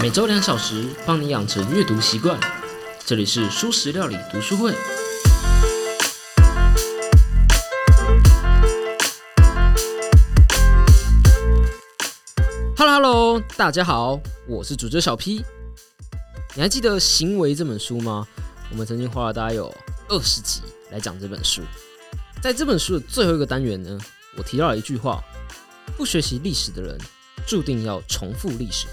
每周两小时，帮你养成阅读习惯。这里是舒食料理读书会。Hello Hello，大家好，我是主角小 P。你还记得《行为》这本书吗？我们曾经花了大概有二十集来讲这本书。在这本书的最后一个单元呢，我提到了一句话：不学习历史的人，注定要重复历史。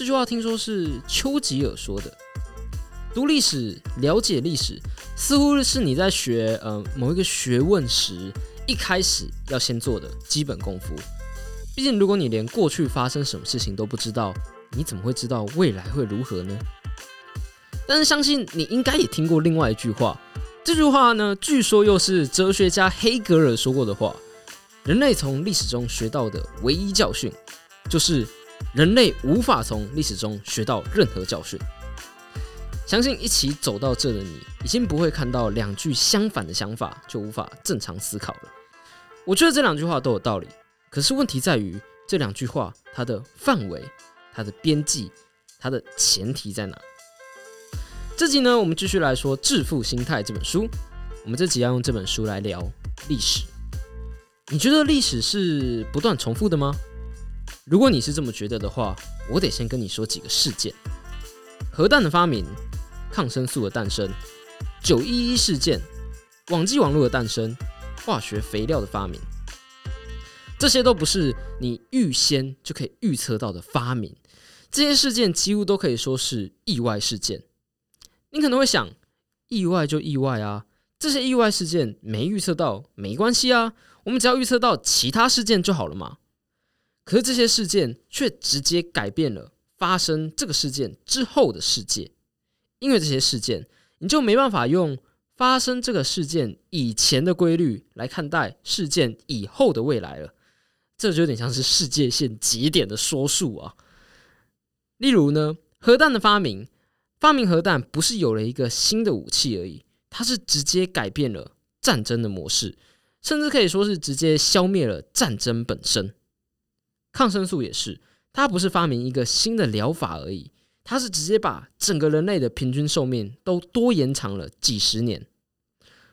这句话听说是丘吉尔说的。读历史、了解历史，似乎是你在学呃某一个学问时一开始要先做的基本功夫。毕竟，如果你连过去发生什么事情都不知道，你怎么会知道未来会如何呢？但是，相信你应该也听过另外一句话。这句话呢，据说又是哲学家黑格尔说过的话：人类从历史中学到的唯一教训，就是人类无法从历史中学到任何教训。相信一起走到这的你，已经不会看到两句相反的想法就无法正常思考了。我觉得这两句话都有道理，可是问题在于这两句话它的范围、它的边际、它的前提在哪？这集呢，我们继续来说《致富心态》这本书。我们这集要用这本书来聊历史。你觉得历史是不断重复的吗？如果你是这么觉得的话，我得先跟你说几个事件：核弹的发明。抗生素的诞生，九一一事件，网际网络的诞生，化学肥料的发明，这些都不是你预先就可以预测到的发明。这些事件几乎都可以说是意外事件。你可能会想，意外就意外啊，这些意外事件没预测到没关系啊，我们只要预测到其他事件就好了嘛。可是这些事件却直接改变了发生这个事件之后的世界。因为这些事件，你就没办法用发生这个事件以前的规律来看待事件以后的未来了。这就有点像是世界线节点的说数啊。例如呢，核弹的发明，发明核弹不是有了一个新的武器而已，它是直接改变了战争的模式，甚至可以说是直接消灭了战争本身。抗生素也是，它不是发明一个新的疗法而已。它是直接把整个人类的平均寿命都多延长了几十年。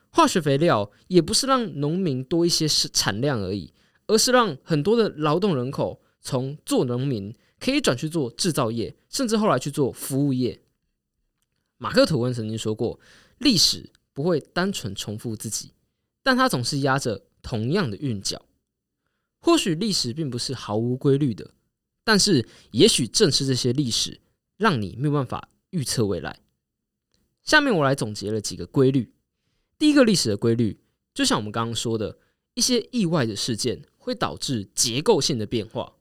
化学肥料也不是让农民多一些产量而已，而是让很多的劳动人口从做农民可以转去做制造业，甚至后来去做服务业。马克吐温曾经说过：“历史不会单纯重复自己，但它总是压着同样的韵脚。或许历史并不是毫无规律的，但是也许正是这些历史。”让你没有办法预测未来。下面我来总结了几个规律。第一个历史的规律，就像我们刚刚说的，一些意外的事件会导致结构性的变化。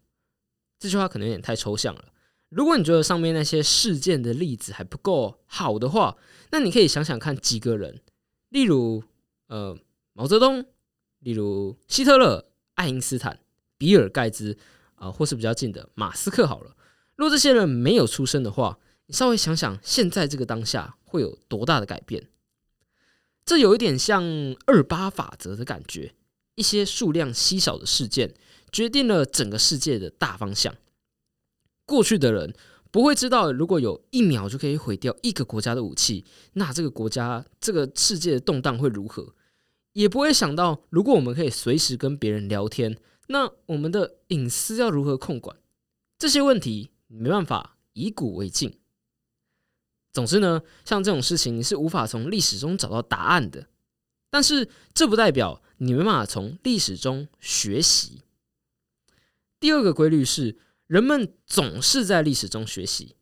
这句话可能有点太抽象了。如果你觉得上面那些事件的例子还不够好的话，那你可以想想看几个人，例如呃毛泽东，例如希特勒、爱因斯坦、比尔盖茨啊，或是比较近的马斯克好了。如果这些人没有出生的话，你稍微想想，现在这个当下会有多大的改变？这有一点像二八法则的感觉，一些数量稀少的事件决定了整个世界的大方向。过去的人不会知道，如果有一秒就可以毁掉一个国家的武器，那这个国家、这个世界的动荡会如何？也不会想到，如果我们可以随时跟别人聊天，那我们的隐私要如何控管？这些问题。没办法以古为镜。总之呢，像这种事情，你是无法从历史中找到答案的。但是这不代表你没办法从历史中学习。第二个规律是，人们总是在历史中学习。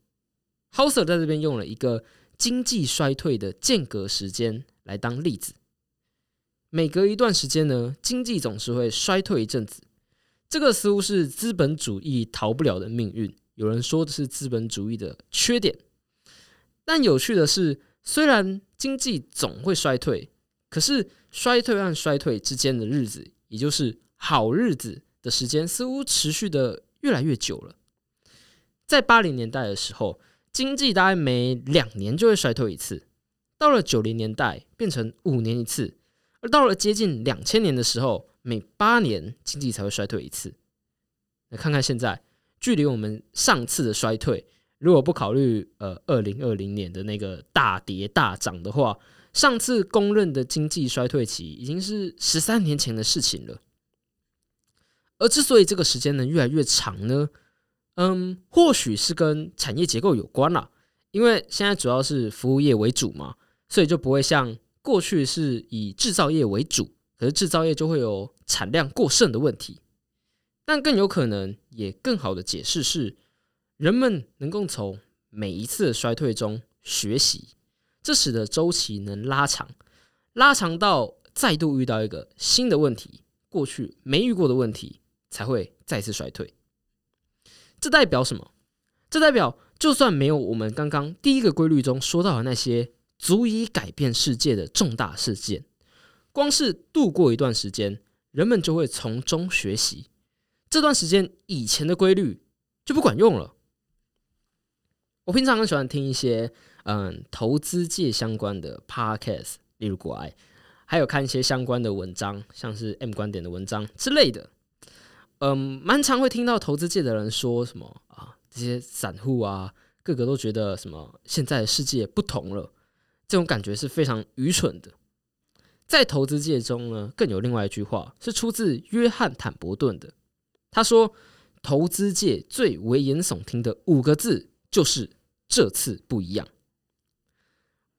h o u s e r 在这边用了一个经济衰退的间隔时间来当例子。每隔一段时间呢，经济总是会衰退一阵子。这个似乎是资本主义逃不了的命运。有人说的是资本主义的缺点，但有趣的是，虽然经济总会衰退，可是衰退和衰退之间的日子，也就是好日子的时间，似乎持续的越来越久了。在八零年代的时候，经济大概每两年就会衰退一次；到了九零年代，变成五年一次；而到了接近两千年的时候，每八年经济才会衰退一次。来看看现在。距离我们上次的衰退如果不考虑呃二零二零年的那个大跌大涨的话，上次公认的经济衰退期已经是十三年前的事情了。而之所以这个时间能越来越长呢，嗯，或许是跟产业结构有关啦。因为现在主要是服务业为主嘛，所以就不会像过去是以制造业为主，可是制造业就会有产量过剩的问题。但更有可能，也更好的解释是，人们能够从每一次衰退中学习，这使得周期能拉长，拉长到再度遇到一个新的问题，过去没遇过的问题，才会再次衰退。这代表什么？这代表，就算没有我们刚刚第一个规律中说到的那些足以改变世界的重大事件，光是度过一段时间，人们就会从中学习。这段时间以前的规律就不管用了。我平常很喜欢听一些嗯投资界相关的 podcast，例如国外，还有看一些相关的文章，像是 M 观点的文章之类的。嗯，蛮常会听到投资界的人说什么啊，这些散户啊，个个都觉得什么现在的世界不同了，这种感觉是非常愚蠢的。在投资界中呢，更有另外一句话是出自约翰坦伯顿的。他说：“投资界最危言耸听的五个字就是‘这次不一样’。”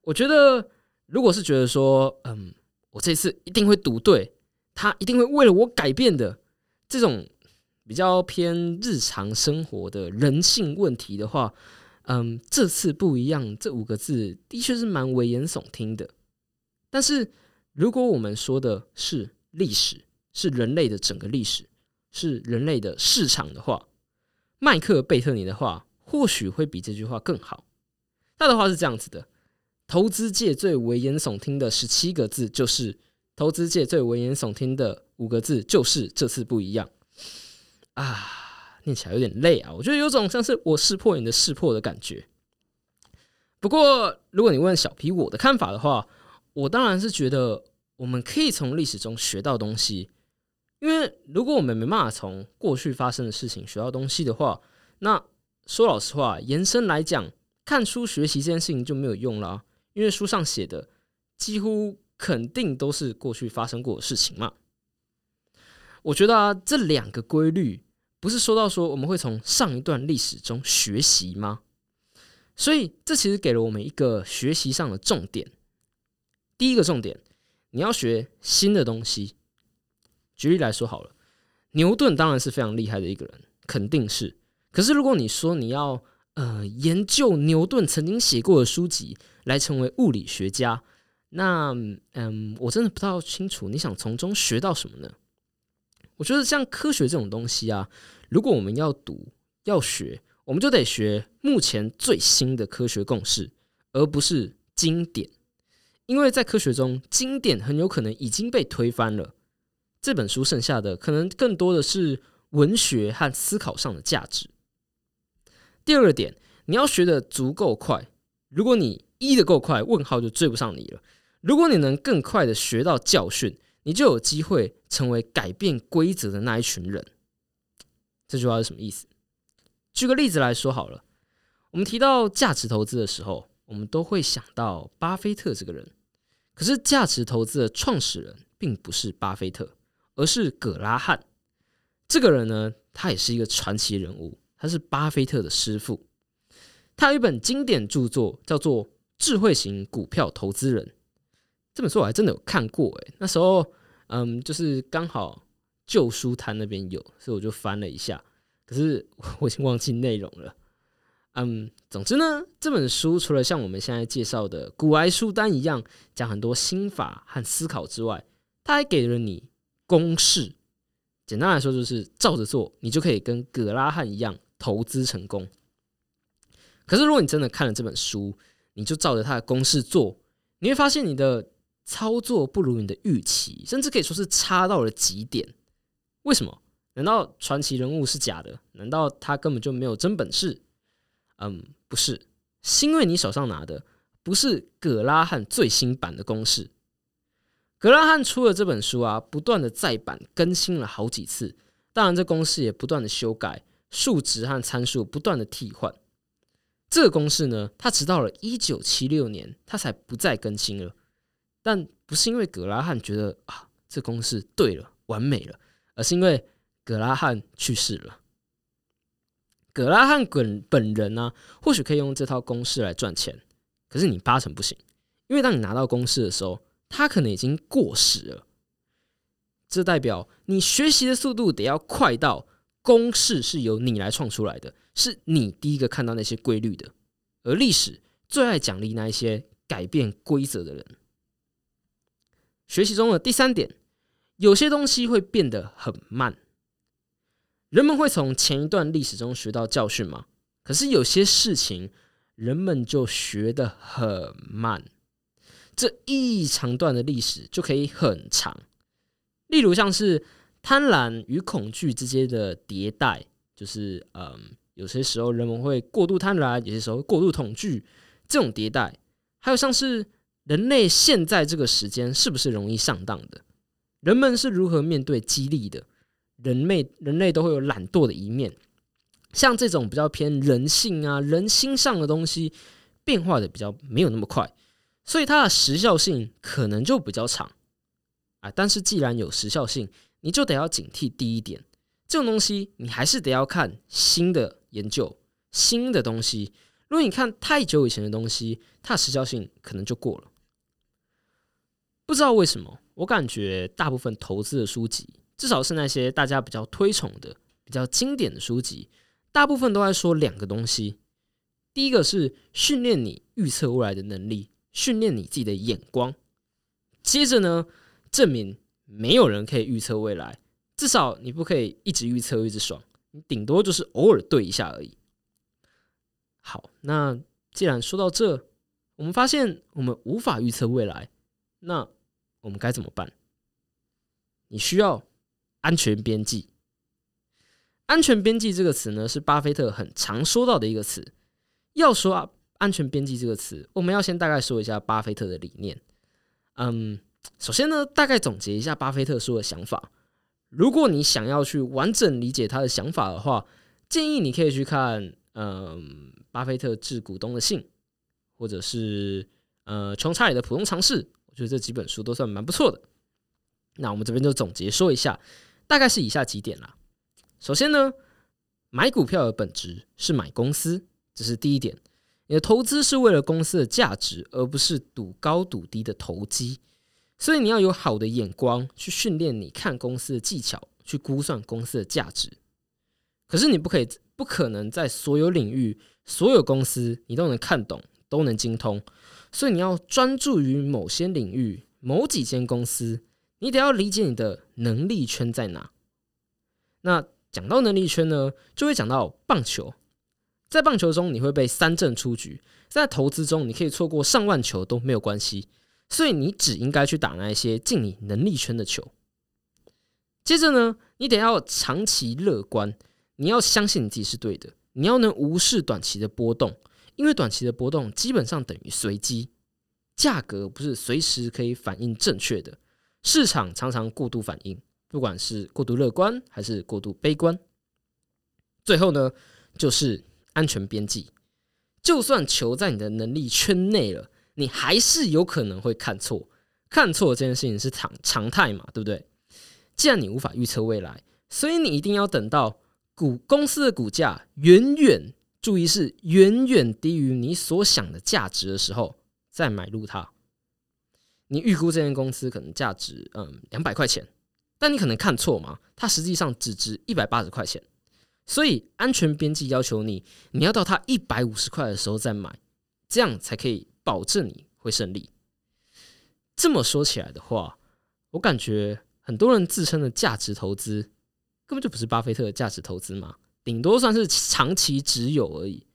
我觉得，如果是觉得说，嗯，我这次一定会赌对，他一定会为了我改变的这种比较偏日常生活的人性问题的话，嗯，这次不一样这五个字的确是蛮危言耸听的。但是，如果我们说的是历史，是人类的整个历史。是人类的市场的话，麦克贝特尼的话或许会比这句话更好。他的话是这样子的：投资界最危言耸听的十七个字，就是投资界最危言耸听的五个字，就是这次不一样啊！念起来有点累啊，我觉得有种像是我识破你的识破的感觉。不过，如果你问小皮我的看法的话，我当然是觉得我们可以从历史中学到东西。因为如果我们没办法从过去发生的事情学到东西的话，那说老实话，延伸来讲，看书学习这件事情就没有用了。因为书上写的几乎肯定都是过去发生过的事情嘛。我觉得啊，这两个规律不是说到说我们会从上一段历史中学习吗？所以这其实给了我们一个学习上的重点。第一个重点，你要学新的东西。举例来说好了，牛顿当然是非常厉害的一个人，肯定是。可是如果你说你要呃研究牛顿曾经写过的书籍来成为物理学家，那嗯，我真的不太清楚你想从中学到什么呢？我觉得像科学这种东西啊，如果我们要读要学，我们就得学目前最新的科学共识，而不是经典，因为在科学中，经典很有可能已经被推翻了。这本书剩下的可能更多的是文学和思考上的价值。第二个点，你要学的足够快。如果你一的够快，问号就追不上你了。如果你能更快的学到教训，你就有机会成为改变规则的那一群人。这句话是什么意思？举个例子来说好了，我们提到价值投资的时候，我们都会想到巴菲特这个人。可是价值投资的创始人并不是巴菲特。而是葛拉汉这个人呢，他也是一个传奇人物，他是巴菲特的师傅。他有一本经典著作叫做《智慧型股票投资人》，这本书我还真的有看过。诶，那时候嗯，就是刚好旧书摊那边有，所以我就翻了一下。可是我已经忘记内容了。嗯，总之呢，这本书除了像我们现在介绍的古癌书单一样讲很多心法和思考之外，它还给了你。公式，简单来说就是照着做，你就可以跟葛拉汉一样投资成功。可是如果你真的看了这本书，你就照着他的公式做，你会发现你的操作不如你的预期，甚至可以说是差到了极点。为什么？难道传奇人物是假的？难道他根本就没有真本事？嗯，不是，是因为你手上拿的不是葛拉汉最新版的公式。葛拉汉出了这本书啊，不断的再版更新了好几次，当然这公式也不断的修改，数值和参数不断的替换。这个公式呢，它直到了一九七六年，它才不再更新了。但不是因为格拉汉觉得啊，这公式对了，完美了，而是因为格拉汉去世了。格拉汉本本人呢，或许可以用这套公式来赚钱，可是你八成不行，因为当你拿到公式的时候，他可能已经过时了。这代表你学习的速度得要快到公式是由你来创出来的，是你第一个看到那些规律的。而历史最爱奖励那一些改变规则的人。学习中的第三点，有些东西会变得很慢。人们会从前一段历史中学到教训吗？可是有些事情，人们就学得很慢。这一长段的历史就可以很长。例如，像是贪婪与恐惧之间的迭代，就是嗯，有些时候人们会过度贪婪，有些时候过度恐惧，这种迭代。还有像是人类现在这个时间是不是容易上当的？人们是如何面对激励的？人类人类都会有懒惰的一面，像这种比较偏人性啊、人心上的东西，变化的比较没有那么快，所以它的时效性可能就比较长啊。但是既然有时效性，你就得要警惕第一点，这种东西你还是得要看新的研究、新的东西。如果你看太久以前的东西，它的时效性可能就过了。不知道为什么，我感觉大部分投资的书籍。至少是那些大家比较推崇的、比较经典的书籍，大部分都在说两个东西。第一个是训练你预测未来的能力，训练你自己的眼光。接着呢，证明没有人可以预测未来，至少你不可以一直预测一直爽，你顶多就是偶尔对一下而已。好，那既然说到这，我们发现我们无法预测未来，那我们该怎么办？你需要。安全边际，安全边际这个词呢，是巴菲特很常说到的一个词。要说啊，安全边际这个词，我们要先大概说一下巴菲特的理念。嗯，首先呢，大概总结一下巴菲特说的想法。如果你想要去完整理解他的想法的话，建议你可以去看嗯，巴菲特致股东的信，或者是呃，穷查理的普通常识。我觉得这几本书都算蛮不错的。那我们这边就总结说一下。大概是以下几点啦。首先呢，买股票的本质是买公司，这是第一点。你的投资是为了公司的价值，而不是赌高赌低的投机。所以你要有好的眼光去训练你看公司的技巧，去估算公司的价值。可是你不可以，不可能在所有领域、所有公司你都能看懂、都能精通。所以你要专注于某些领域、某几间公司。你得要理解你的能力圈在哪。那讲到能力圈呢，就会讲到棒球。在棒球中，你会被三振出局；在投资中，你可以错过上万球都没有关系。所以你只应该去打那一些进你能力圈的球。接着呢，你得要长期乐观，你要相信你自己是对的，你要能无视短期的波动，因为短期的波动基本上等于随机，价格不是随时可以反映正确的。市场常常过度反应，不管是过度乐观还是过度悲观。最后呢，就是安全边际。就算球在你的能力圈内了，你还是有可能会看错。看错这件事情是常常态嘛，对不对？既然你无法预测未来，所以你一定要等到股公司的股价远远，注意是远远低于你所想的价值的时候，再买入它。你预估这间公司可能价值嗯两百块钱，但你可能看错嘛，它实际上只值一百八十块钱。所以安全边际要求你，你要到它一百五十块的时候再买，这样才可以保证你会胜利。这么说起来的话，我感觉很多人自称的价值投资，根本就不是巴菲特的价值投资嘛，顶多算是长期持有而已。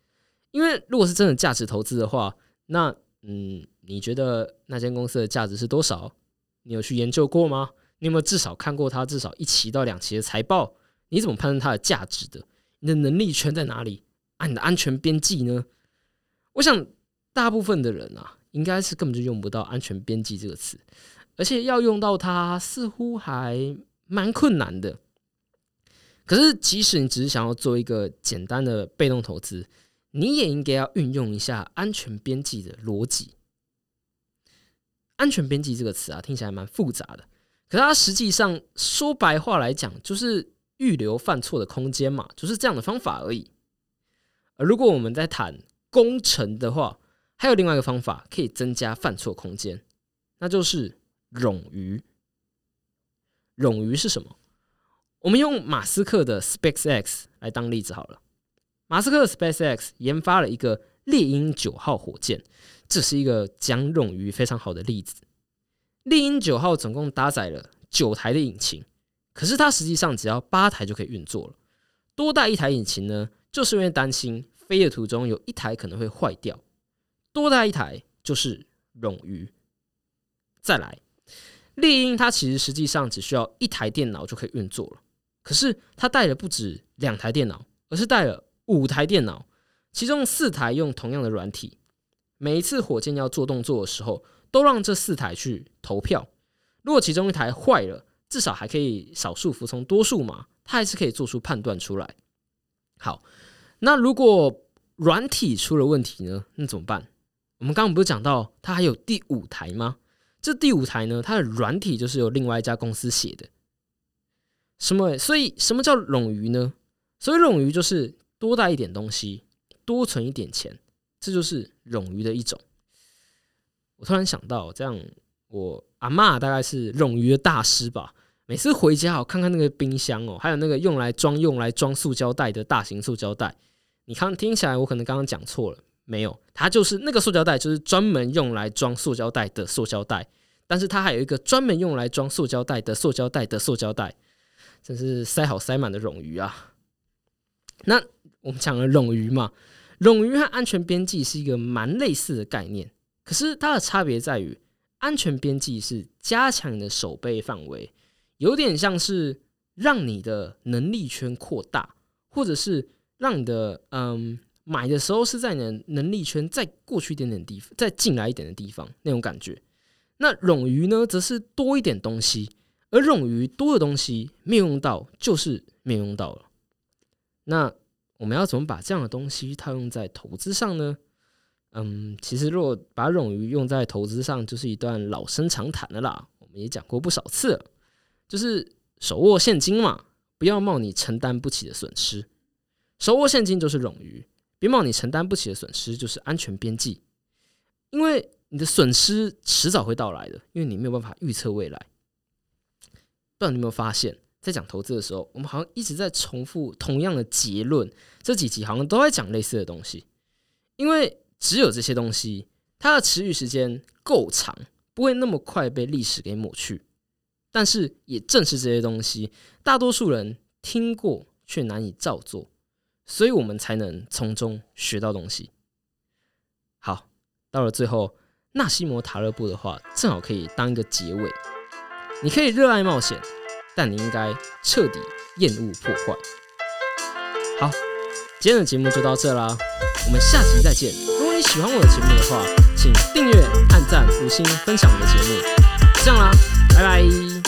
因为如果是真的价值投资的话，那嗯。你觉得那间公司的价值是多少？你有去研究过吗？你有没有至少看过它至少一期到两期的财报？你怎么判断它的价值的？你的能力圈在哪里？啊，你的安全边际呢？我想大部分的人啊，应该是根本就用不到“安全边际”这个词，而且要用到它，似乎还蛮困难的。可是，即使你只是想要做一个简单的被动投资，你也应该要运用一下安全边际的逻辑。安全边际这个词啊，听起来蛮复杂的，可是它实际上说白话来讲，就是预留犯错的空间嘛，就是这样的方法而已。而如果我们在谈工程的话，还有另外一个方法可以增加犯错空间，那就是冗余。冗余是什么？我们用马斯克的 SpaceX 来当例子好了。马斯克的 SpaceX 研发了一个猎鹰九号火箭，这是一个讲冗余非常好的例子。猎鹰九号总共搭载了九台的引擎，可是它实际上只要八台就可以运作了。多带一台引擎呢，就是因为担心飞的途中有一台可能会坏掉。多带一台就是冗余。再来，猎鹰它其实实际上只需要一台电脑就可以运作了。可是他带了不止两台电脑，而是带了五台电脑，其中四台用同样的软体。每一次火箭要做动作的时候，都让这四台去投票。如果其中一台坏了，至少还可以少数服从多数嘛，他还是可以做出判断出来。好，那如果软体出了问题呢？那怎么办？我们刚刚不是讲到它还有第五台吗？这第五台呢，它的软体就是由另外一家公司写的。什么？所以什么叫冗余呢？所以冗余就是多带一点东西，多存一点钱，这就是冗余的一种。我突然想到，这样我阿妈大概是冗余的大师吧。每次回家，我看看那个冰箱哦，还有那个用来装用来装塑胶袋的大型塑胶袋。你看，听起来我可能刚刚讲错了，没有，它就是那个塑胶袋，就是专门用来装塑胶袋的塑胶袋。但是它还有一个专门用来装塑胶袋的塑胶袋的塑胶袋。真是塞好塞满的冗余啊！那我们讲了冗余嘛，冗余和安全边际是一个蛮类似的概念，可是它的差别在于，安全边际是加强你的守备范围，有点像是让你的能力圈扩大，或者是让你的嗯买的时候是在你的能力圈再过去一点点地，再进来一点的地方那种感觉。那冗余呢，则是多一点东西。而冗余多的东西没有用到，就是没有用到了。那我们要怎么把这样的东西套用在投资上呢？嗯，其实如果把冗余用在投资上，就是一段老生常谈的啦。我们也讲过不少次了，就是手握现金嘛，不要冒你承担不起的损失。手握现金就是冗余，别冒你承担不起的损失就是安全边际。因为你的损失迟早会到来的，因为你没有办法预测未来。不知道你有没有发现，在讲投资的时候，我们好像一直在重复同样的结论。这几集好像都在讲类似的东西，因为只有这些东西，它的持续时间够长，不会那么快被历史给抹去。但是，也正是这些东西，大多数人听过却难以照做，所以我们才能从中学到东西。好，到了最后，纳西摩塔勒布的话，正好可以当一个结尾。你可以热爱冒险，但你应该彻底厌恶破坏。好，今天的节目就到这啦，我们下期再见。如果你喜欢我的节目的话，请订阅、按赞、五星、分享我的节目。这样啦，拜拜。